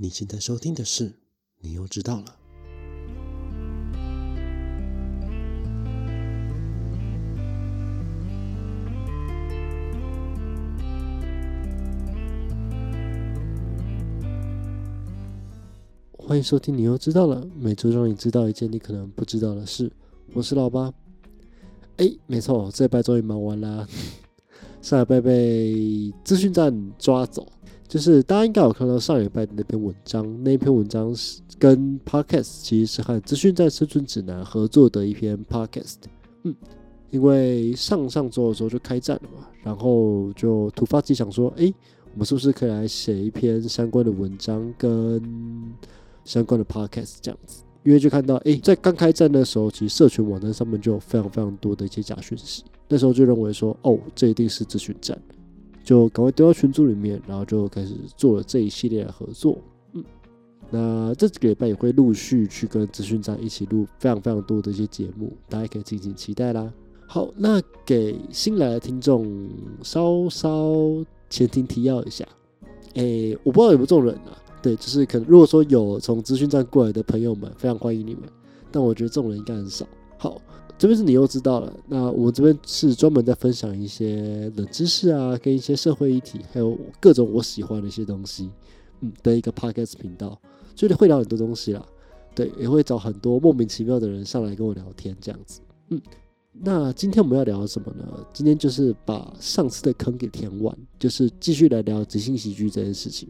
你现在收听的是，你又知道了。欢迎收听，你又知道了。每周让你知道一件你可能不知道的事。我是老八。哎，没错，这礼拜终于忙完啦。上礼拜被资讯站抓走。就是大家应该有看到上礼拜的那篇文章，那篇文章是跟 Podcast 其实是和资讯站生存指南合作的一篇 Podcast。嗯，因为上上周的时候就开战了嘛，然后就突发奇想说，哎，我们是不是可以来写一篇相关的文章跟相关的 Podcast 这样子？因为就看到，哎，在刚开战的时候，其实社群网站上面就有非常非常多的一些假讯息，那时候就认为说，哦，这一定是资讯站。就赶快丢到群组里面，然后就开始做了这一系列的合作。嗯，那这几个礼拜也会陆续去跟资讯站一起录非常非常多的一些节目，大家可以敬请期待啦。好，那给新来的听众稍稍前庭提要一下。诶，我不知道有没有这种人啊？对，就是可能如果说有从资讯站过来的朋友们，非常欢迎你们。但我觉得这种人应该很少。好。这边是你又知道了。那我这边是专门在分享一些冷知识啊，跟一些社会议题，还有各种我喜欢的一些东西，嗯，的一个 podcast 频道，就是会聊很多东西啦。对，也会找很多莫名其妙的人上来跟我聊天，这样子。嗯，那今天我们要聊什么呢？今天就是把上次的坑给填完，就是继续来聊即兴喜剧这件事情。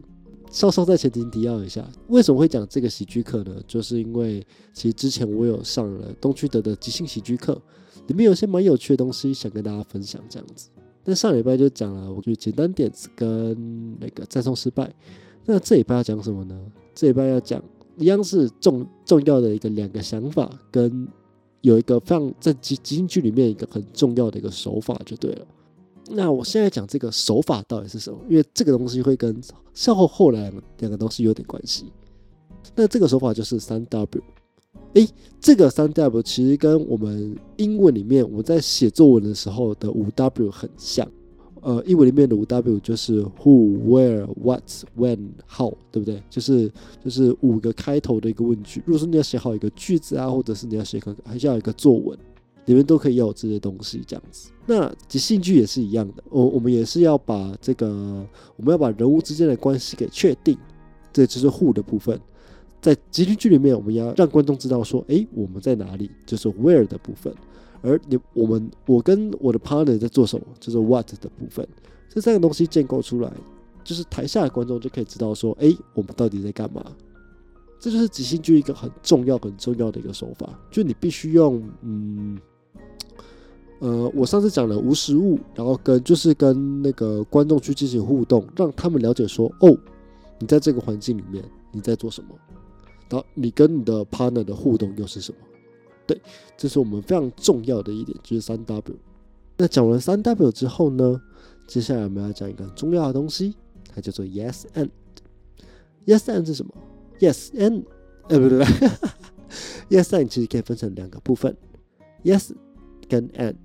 稍稍在前提提要一下，为什么会讲这个喜剧课呢？就是因为其实之前我有上了东区德的即兴喜剧课，里面有些蛮有趣的东西想跟大家分享，这样子。那上礼拜就讲了，我觉得简单点子跟那个赞颂失败。那这礼拜要讲什么呢？这礼拜要讲一样是重重要的一个两个想法，跟有一个非常在即即兴剧里面一个很重要的一个手法就对了。那我现在讲这个手法到底是什么？因为这个东西会跟稍后后来两个东西有点关系。那这个手法就是三 W。诶，这个三 W 其实跟我们英文里面我在写作文的时候的五 W 很像。呃，英文里面的五 W 就是 Who、Where、What、When、How，对不对？就是就是五个开头的一个问句。如果说你要写好一个句子啊，或者是你要写个还是要一个作文。里面都可以有这些东西，这样子。那即兴剧也是一样的，我我们也是要把这个，我们要把人物之间的关系给确定，这就是 who 的部分。在即兴剧里面，我们要让观众知道说，哎，我们在哪里，就是 where 的部分。而你我们我跟我的 partner 在做什么，就是 what 的部分。这三个东西建构出来，就是台下的观众就可以知道说，哎，我们到底在干嘛。这就是即兴剧一个很重要、很重要的一个手法，就你必须用，嗯，呃，我上次讲了无实物，然后跟就是跟那个观众去进行互动，让他们了解说，哦，你在这个环境里面你在做什么，然后你跟你的 partner 的互动又是什么？对，这是我们非常重要的一点，就是三 W。那讲完三 W 之后呢，接下来我们要讲一个很重要的东西，它叫做 Yes and。Yes and 是什么？Yes and，呃，不对，Yes and 其实可以分成两个部分，Yes 跟 and。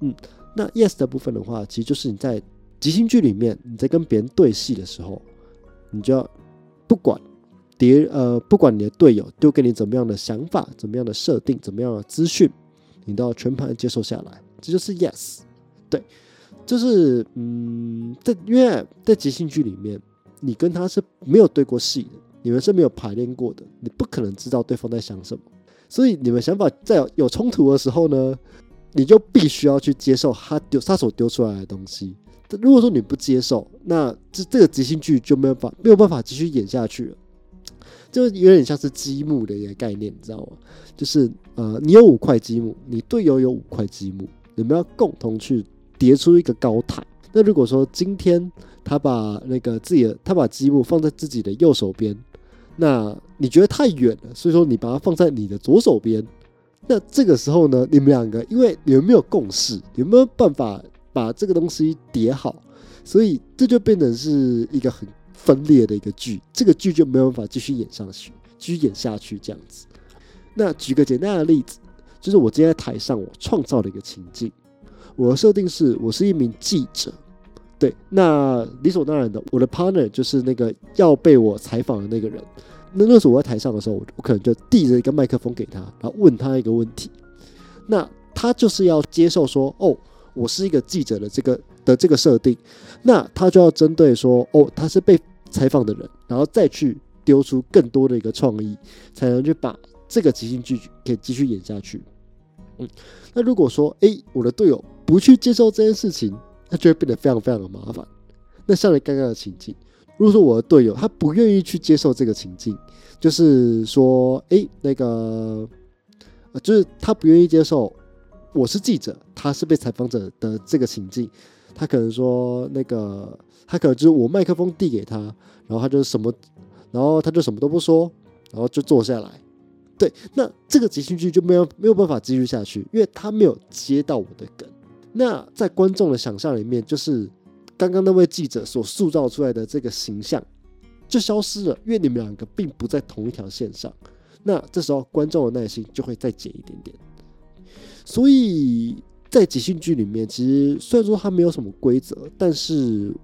嗯，那 Yes 的部分的话，其实就是你在即兴剧里面，你在跟别人对戏的时候，你就要不管别呃，不管你的队友丢给你怎么样的想法、怎么样的设定、怎么样的资讯，你都要全盘接受下来。这就是 Yes，对，就是嗯，在因为在即兴剧里面，你跟他是没有对过戏的。你们是没有排练过的，你不可能知道对方在想什么，所以你们想法在有冲突的时候呢，你就必须要去接受他丢他所丢出来的东西。如果说你不接受，那这这个即兴剧就没有法没有办法继续演下去了，就有点像是积木的一个概念，你知道吗？就是呃，你有五块积木，你队友有五块积木，你们要共同去叠出一个高台。那如果说今天他把那个自己的他把积木放在自己的右手边。那你觉得太远了，所以说你把它放在你的左手边。那这个时候呢，你们两个因为你们没有共识，有没有办法把这个东西叠好？所以这就变成是一个很分裂的一个剧，这个剧就没有办法继续演上去，继续演下去这样子。那举个简单的例子，就是我今天在台上，我创造了一个情境，我的设定是我是一名记者，对，那理所当然的，我的 partner 就是那个要被我采访的那个人。那那时候我在台上的时候，我可能就递着一个麦克风给他，然后问他一个问题。那他就是要接受说，哦，我是一个记者的这个的这个设定，那他就要针对说，哦，他是被采访的人，然后再去丢出更多的一个创意，才能去把这个即兴剧给继续演下去。嗯，那如果说，诶，我的队友不去接受这件事情，那就会变得非常非常的麻烦。那像你刚刚的情境。如果说我的队友他不愿意去接受这个情境，就是说，哎，那个，就是他不愿意接受我是记者，他是被采访者的这个情境，他可能说，那个，他可能就是我麦克风递给他，然后他就什么，然后他就什么都不说，然后就坐下来，对，那这个即兴剧就没有没有办法继续下去，因为他没有接到我的梗。那在观众的想象里面，就是。刚刚那位记者所塑造出来的这个形象就消失了，因为你们两个并不在同一条线上。那这时候观众的耐心就会再减一点点。所以在即兴剧里面，其实虽然说它没有什么规则，但是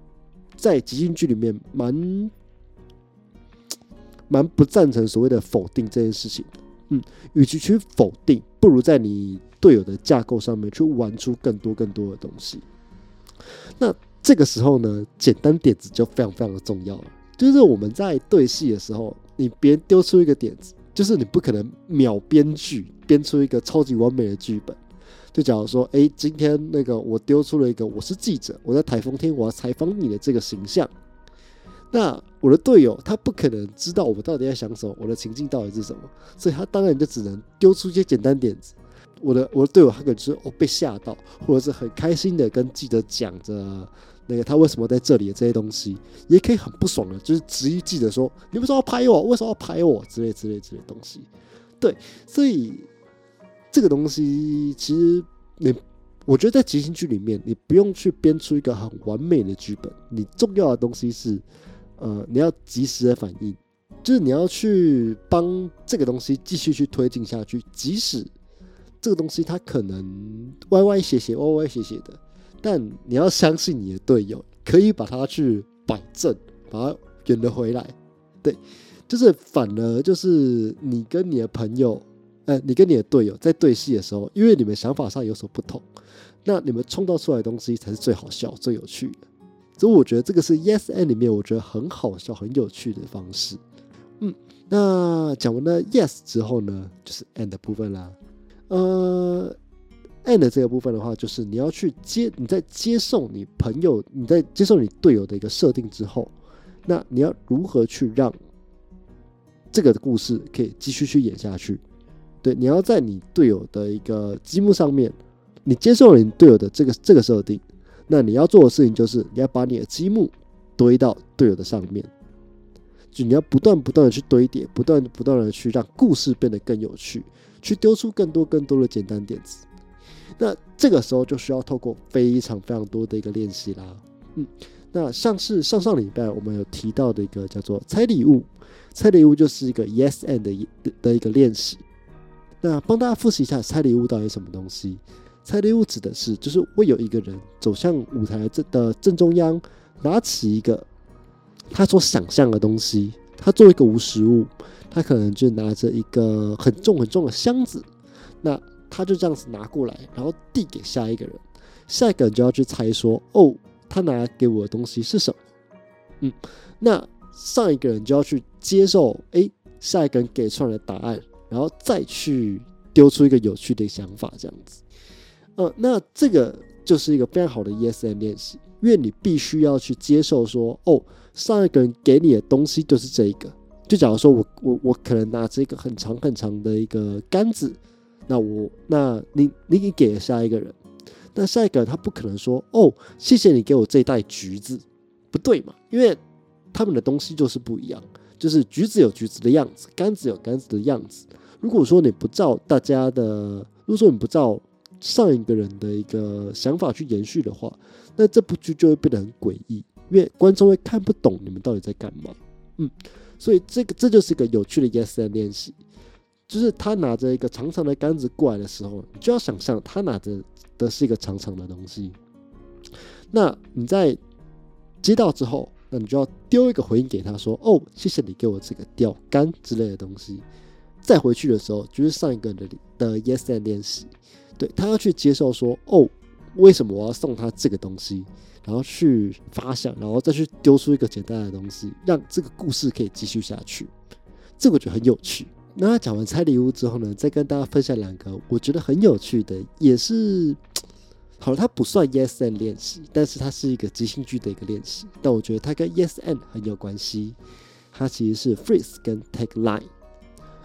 在即兴剧里面蛮蛮不赞成所谓的否定这件事情。嗯，与其去否定，不如在你队友的架构上面去玩出更多更多的东西。那。这个时候呢，简单点子就非常非常的重要了。就是我们在对戏的时候，你别丢出一个点子，就是你不可能秒编剧编出一个超级完美的剧本。就假如说，哎，今天那个我丢出了一个我是记者，我在台风天我要采访你的这个形象，那我的队友他不可能知道我到底在想什么，我的情境到底是什么，所以他当然就只能丢出一些简单点子。我的我的队友他可能就是哦被吓到，或者是很开心的跟记者讲着。那个他为什么在这里这些东西，也可以很不爽的，就是质疑记者说：“你为什么要拍我？为什么要拍我？”之类之类之类东西。对，所以这个东西其实你，我觉得在即兴剧里面，你不用去编出一个很完美的剧本，你重要的东西是，呃，你要及时的反应，就是你要去帮这个东西继续去推进下去，即使这个东西它可能歪歪斜斜、歪歪斜斜的。但你要相信你的队友可以把它去摆正，把它圆了回来。对，就是反而就是你跟你的朋友，呃，你跟你的队友在对戏的时候，因为你们想法上有所不同，那你们创造出来的东西才是最好笑、最有趣的。所以我觉得这个是 Yes and 里面我觉得很好笑、很有趣的方式。嗯，那讲完了 Yes 之后呢，就是 And 的部分啦。呃。And 这个部分的话，就是你要去接你在接受你朋友你在接受你队友的一个设定之后，那你要如何去让这个故事可以继续去演下去？对，你要在你队友的一个积木上面，你接受了你队友的这个这个设定，那你要做的事情就是你要把你的积木堆到队友的上面，就你要不断不断的去堆叠，不断不断的去让故事变得更有趣，去丢出更多更多的简单点子。那这个时候就需要透过非常非常多的一个练习啦，嗯，那像是上上礼拜我们有提到的一个叫做猜礼物，猜礼物就是一个 yes and 的的一个练习。那帮大家复习一下猜礼物到底什么东西？猜礼物指的是就是会有一个人走向舞台正的正中央，拿起一个他所想象的东西，他做一个无实物，他可能就拿着一个很重很重的箱子，那。他就这样子拿过来，然后递给下一个人，下一个人就要去猜说，哦，他拿给我的东西是什么？嗯，那上一个人就要去接受，哎，下一个人给出来的答案，然后再去丢出一个有趣的想法，这样子。呃，那这个就是一个非常好的 yes and 练习，因为你必须要去接受说，哦，上一个人给你的东西就是这一个。就假如说我我我可能拿着一个很长很长的一个杆子。那我，那你，你给了下一个人，那下一个人他不可能说哦，谢谢你给我这一袋橘子，不对嘛？因为他们的东西就是不一样，就是橘子有橘子的样子，杆子有杆子的样子。如果说你不照大家的，如果说你不照上一个人的一个想法去延续的话，那这部剧就会变得很诡异，因为观众会看不懂你们到底在干嘛。嗯，所以这个这就是一个有趣的 yes and 练习。就是他拿着一个长长的杆子过来的时候，你就要想象他拿着的是一个长长的东西。那你在接到之后，那你就要丢一个回应给他说：“哦，谢谢你给我这个钓竿之类的东西。”再回去的时候，就是上一个的的 yes and 练习，对他要去接受说：“哦，为什么我要送他这个东西？”然后去发想，然后再去丢出一个简单的东西，让这个故事可以继续下去。这个我觉得很有趣。那讲完拆礼物之后呢，再跟大家分享两个我觉得很有趣的，也是好了，它不算 yes and 练习，但是它是一个即兴剧的一个练习。但我觉得它跟 yes and 很有关系。它其实是 freeze 跟 take line。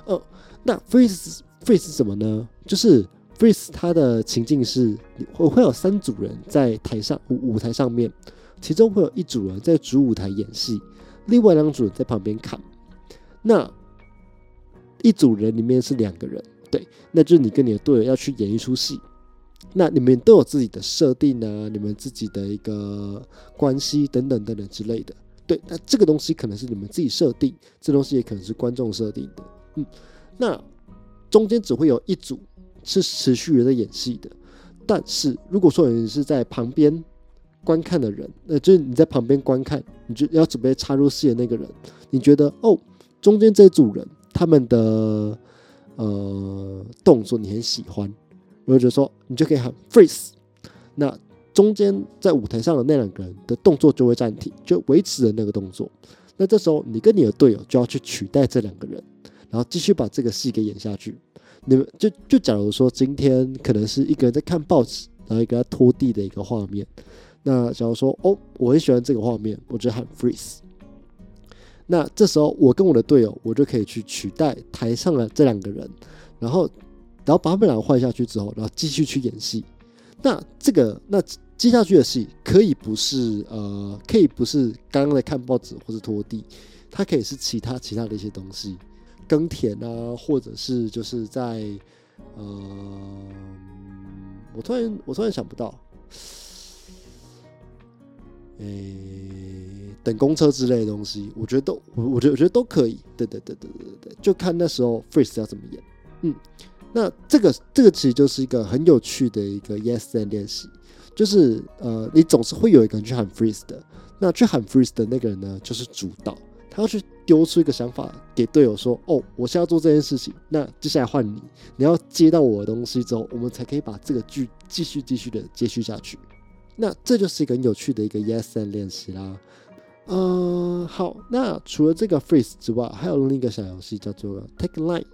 哦，那 freeze freeze 是什么呢？就是 freeze 它的情境是会会有三组人在台上舞舞台上面，其中会有一组人在主舞台演戏，另外两组人在旁边看。那一组人里面是两个人，对，那就是你跟你的队友要去演一出戏。那你们都有自己的设定啊，你们自己的一个关系等等等等之类的。对，那这个东西可能是你们自己设定，这东西也可能是观众设定的。嗯，那中间只会有一组是持续在演戏的，但是如果说你是在旁边观看的人，那就是你在旁边观看，你就要准备插入戏的那个人，你觉得哦，中间这组人。他们的呃动作你很喜欢，或者说你就可以喊 freeze，那中间在舞台上的那两个人的动作就会暂停，就维持着那个动作。那这时候你跟你的队友就要去取代这两个人，然后继续把这个戏给演下去。你们就就假如说今天可能是一个人在看报纸，然后一个在拖地的一个画面，那假如说哦，我很喜欢这个画面，我就喊 freeze。那这时候，我跟我的队友，我就可以去取代台上的这两个人，然后，然后把他们两个换下去之后，然后继续去演戏。那这个，那接下去的戏可以不是呃，可以不是刚刚在看报纸或者拖地，它可以是其他其他的一些东西，耕田啊，或者是就是在呃，我突然我突然想不到。诶，等公车之类的东西，我觉得都，我我觉得我觉得都可以。对对对对对对，就看那时候 freeze 要怎么演。嗯，那这个这个其实就是一个很有趣的一个 yes and 练习，就是呃，你总是会有一个人去喊 freeze 的，那去喊 freeze 的那个人呢，就是主导，他要去丢出一个想法给队友说，哦，我现在要做这件事情，那接下来换你，你要接到我的东西之后，我们才可以把这个剧继续继续的接续下去。那这就是一个很有趣的一个 yes and 练习啦。嗯，好，那除了这个 freeze 之外，还有另一个小游戏叫做 take line。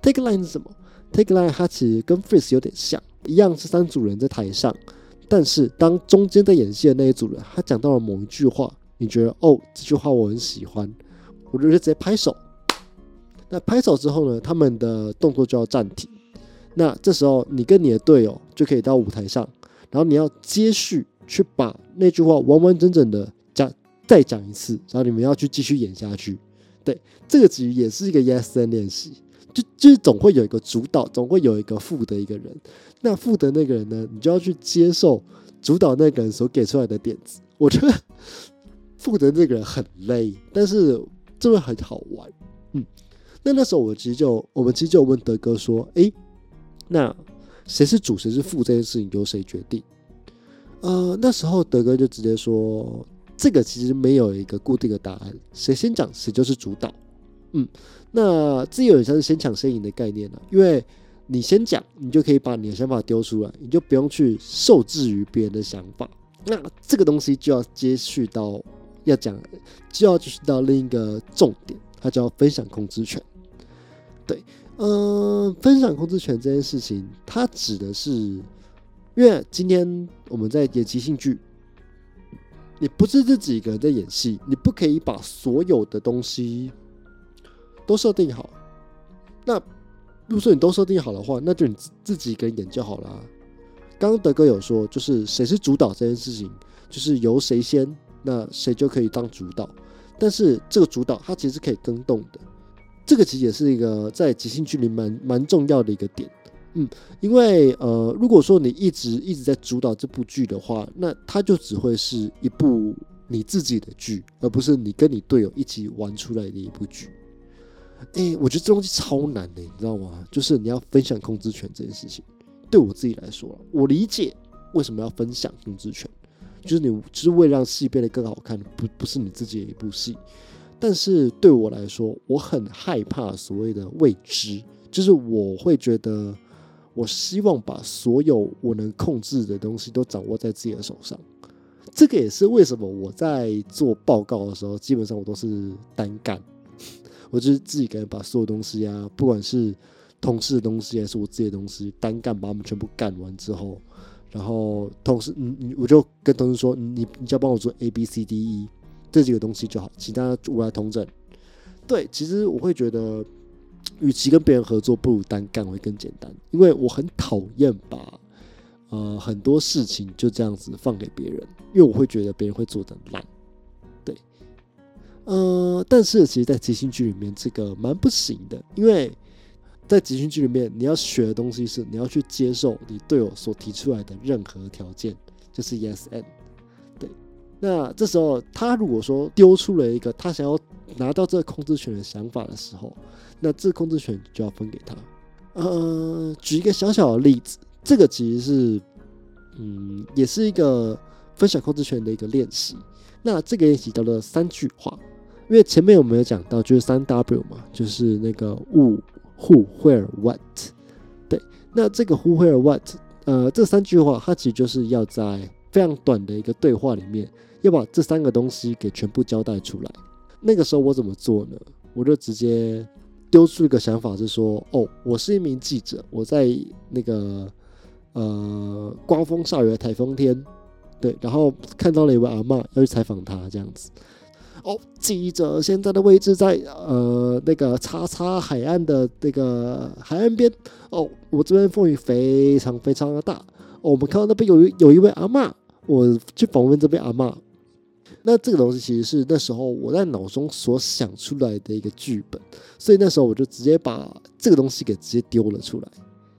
take line 是什么？take line 它其实跟 freeze 有点像，一样是三组人在台上，但是当中间在演戏的那一组人，他讲到了某一句话，你觉得哦这句话我很喜欢，我就是直接拍手。那拍手之后呢，他们的动作就要暂停。那这时候你跟你的队友就可以到舞台上。然后你要接续去把那句话完完整整的再讲一次，然后你们要去继续演下去。对，这个其实也是一个 yes and 练习，就就是总会有一个主导，总会有一个负的一个人。那负的那个人呢，你就要去接受主导那个人所给出来的点子。我觉得负的那个人很累，但是这会很好玩。嗯，那那时候我其实就我们其实就问德哥说，诶，那。谁是主，谁是副，这件事情由谁决定？呃，那时候德哥就直接说，这个其实没有一个固定的答案，谁先讲谁就是主导。嗯，那这有点像是先抢先赢的概念了，因为你先讲，你就可以把你的想法丢出来，你就不用去受制于别人的想法。那这个东西就要接续到要讲，就要继续到另一个重点，它叫分享控制权。对。嗯，分享控制权这件事情，它指的是，因为今天我们在演即兴剧，你不是自己一个人在演戏，你不可以把所有的东西都设定好。那如果说你都设定好的话，那就你自己一个人演就好了。刚刚德哥有说，就是谁是主导这件事情，就是由谁先，那谁就可以当主导。但是这个主导它其实是可以更动的。这个其实也是一个在即兴剧里蛮蛮重要的一个点，嗯，因为呃，如果说你一直一直在主导这部剧的话，那它就只会是一部你自己的剧，而不是你跟你队友一起玩出来的一部剧。哎，我觉得这东西超难的，你知道吗？就是你要分享控制权这件事情，对我自己来说，我理解为什么要分享控制权，就是你就是为了让戏变得更好看，不不是你自己的一部戏。但是对我来说，我很害怕所谓的未知，就是我会觉得，我希望把所有我能控制的东西都掌握在自己的手上。这个也是为什么我在做报告的时候，基本上我都是单干，我就是自己敢把所有东西啊，不管是同事的东西还是我自己的东西，单干把他们全部干完之后，然后同事，嗯你我就跟同事说，你你就要帮我做 A B C D E。这几个东西就好，其他我来同整。对，其实我会觉得，与其跟别人合作，不如单干会更简单。因为我很讨厌把呃很多事情就这样子放给别人，因为我会觉得别人会做的烂。对，呃，但是其实，在即兴剧里面，这个蛮不行的，因为在即兴剧里面，你要学的东西是你要去接受你队友所提出来的任何条件，就是 yes and。那这时候，他如果说丢出了一个他想要拿到这个控制权的想法的时候，那这控制权就要分给他。呃，举一个小小的例子，这个其实是，嗯，也是一个分享控制权的一个练习。那这个练习。叫做三句话，因为前面我们有讲到，就是三 W 嘛，就是那个 Who、Who、Where、What。对，那这个 Who、Where、What，呃，这三句话，它其实就是要在非常短的一个对话里面。要把这三个东西给全部交代出来。那个时候我怎么做呢？我就直接丢出一个想法，是说：哦，我是一名记者，我在那个呃刮风下雨的台风天，对，然后看到了一位阿嬷要去采访他，这样子。哦，记者现在的位置在呃那个叉叉海岸的那个海岸边。哦，我这边风雨非常非常的大。哦，我们看到那边有有一位阿嬷，我去访问这边阿嬷。那这个东西其实是那时候我在脑中所想出来的一个剧本，所以那时候我就直接把这个东西给直接丢了出来。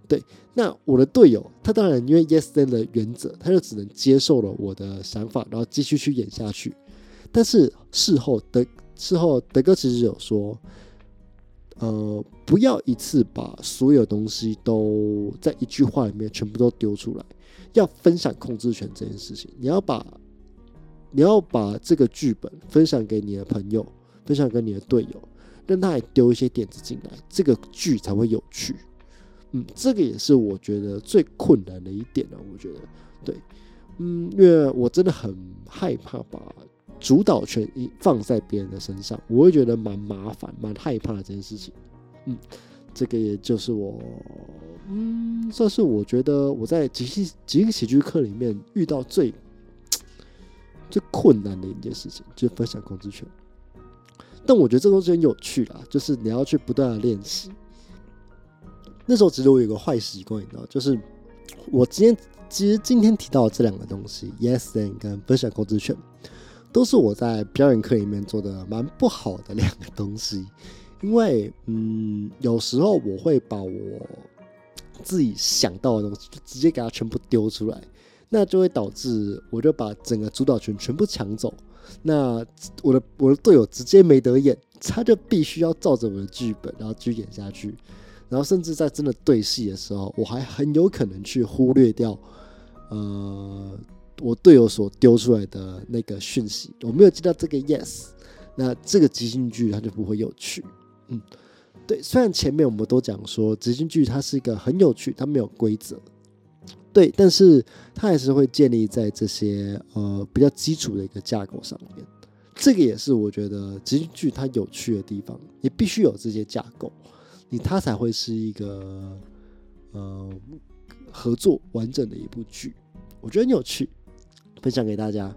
对，那我的队友他当然因为 Yes Then 的原则，他就只能接受了我的想法，然后继续去演下去。但是事后德事后德哥其实有说，呃，不要一次把所有东西都在一句话里面全部都丢出来，要分享控制权这件事情，你要把。你要把这个剧本分享给你的朋友，分享给你的队友，让他也丢一些点子进来，这个剧才会有趣。嗯，这个也是我觉得最困难的一点呢。我觉得，对，嗯，因为我真的很害怕把主导权一放在别人的身上，我会觉得蛮麻烦、蛮害怕这件事情。嗯，这个也就是我，嗯，这是我觉得我在即兴即兴喜剧课里面遇到最。最困难的一件事情就是分享控制权，但我觉得这东西很有趣啦，就是你要去不断的练习。那时候其实我有个坏习惯，你知道，就是我今天其实今天提到的这两个东西，yes then 跟分享控制权，都是我在表演课里面做的蛮不好的两个东西。因为嗯，有时候我会把我自己想到的东西，就直接给它全部丢出来。那就会导致我就把整个主导权全部抢走，那我的我的队友直接没得演，他就必须要照着我的剧本然后继续演下去，然后甚至在真的对戏的时候，我还很有可能去忽略掉，呃，我队友所丢出来的那个讯息，我没有接到这个 yes，那这个即兴剧它就不会有趣，嗯，对，虽然前面我们都讲说即兴剧它是一个很有趣，它没有规则。对，但是它还是会建立在这些呃比较基础的一个架构上面。这个也是我觉得即兴剧它有趣的地方，你必须有这些架构，你它才会是一个呃合作完整的一部剧。我觉得很有趣，分享给大家。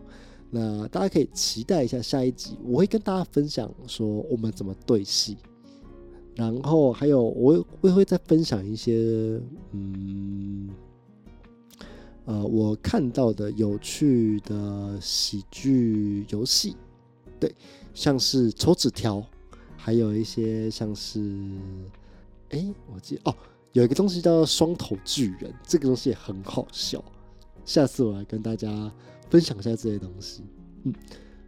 那大家可以期待一下下一集，我会跟大家分享说我们怎么对戏，然后还有我会会再分享一些嗯。呃，我看到的有趣的喜剧游戏，对，像是抽纸条，还有一些像是，哎，我记哦，有一个东西叫做双头巨人，这个东西也很好笑。下次我来跟大家分享一下这些东西。嗯，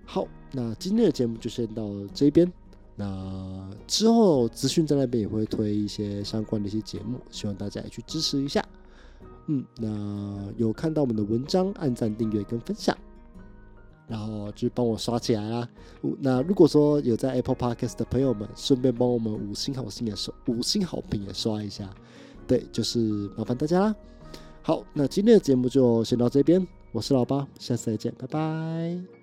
好，那今天的节目就先到这边。那之后资讯在那边也会推一些相关的一些节目，希望大家也去支持一下。嗯，那有看到我们的文章，按赞、订阅跟分享。然后就帮我刷起来啦。那如果说有在 Apple Podcast 的朋友们，顺便帮我们五星好心也刷，五星好评也刷一下。对，就是麻烦大家啦。好，那今天的节目就先到这边，我是老八，下次再见，拜拜。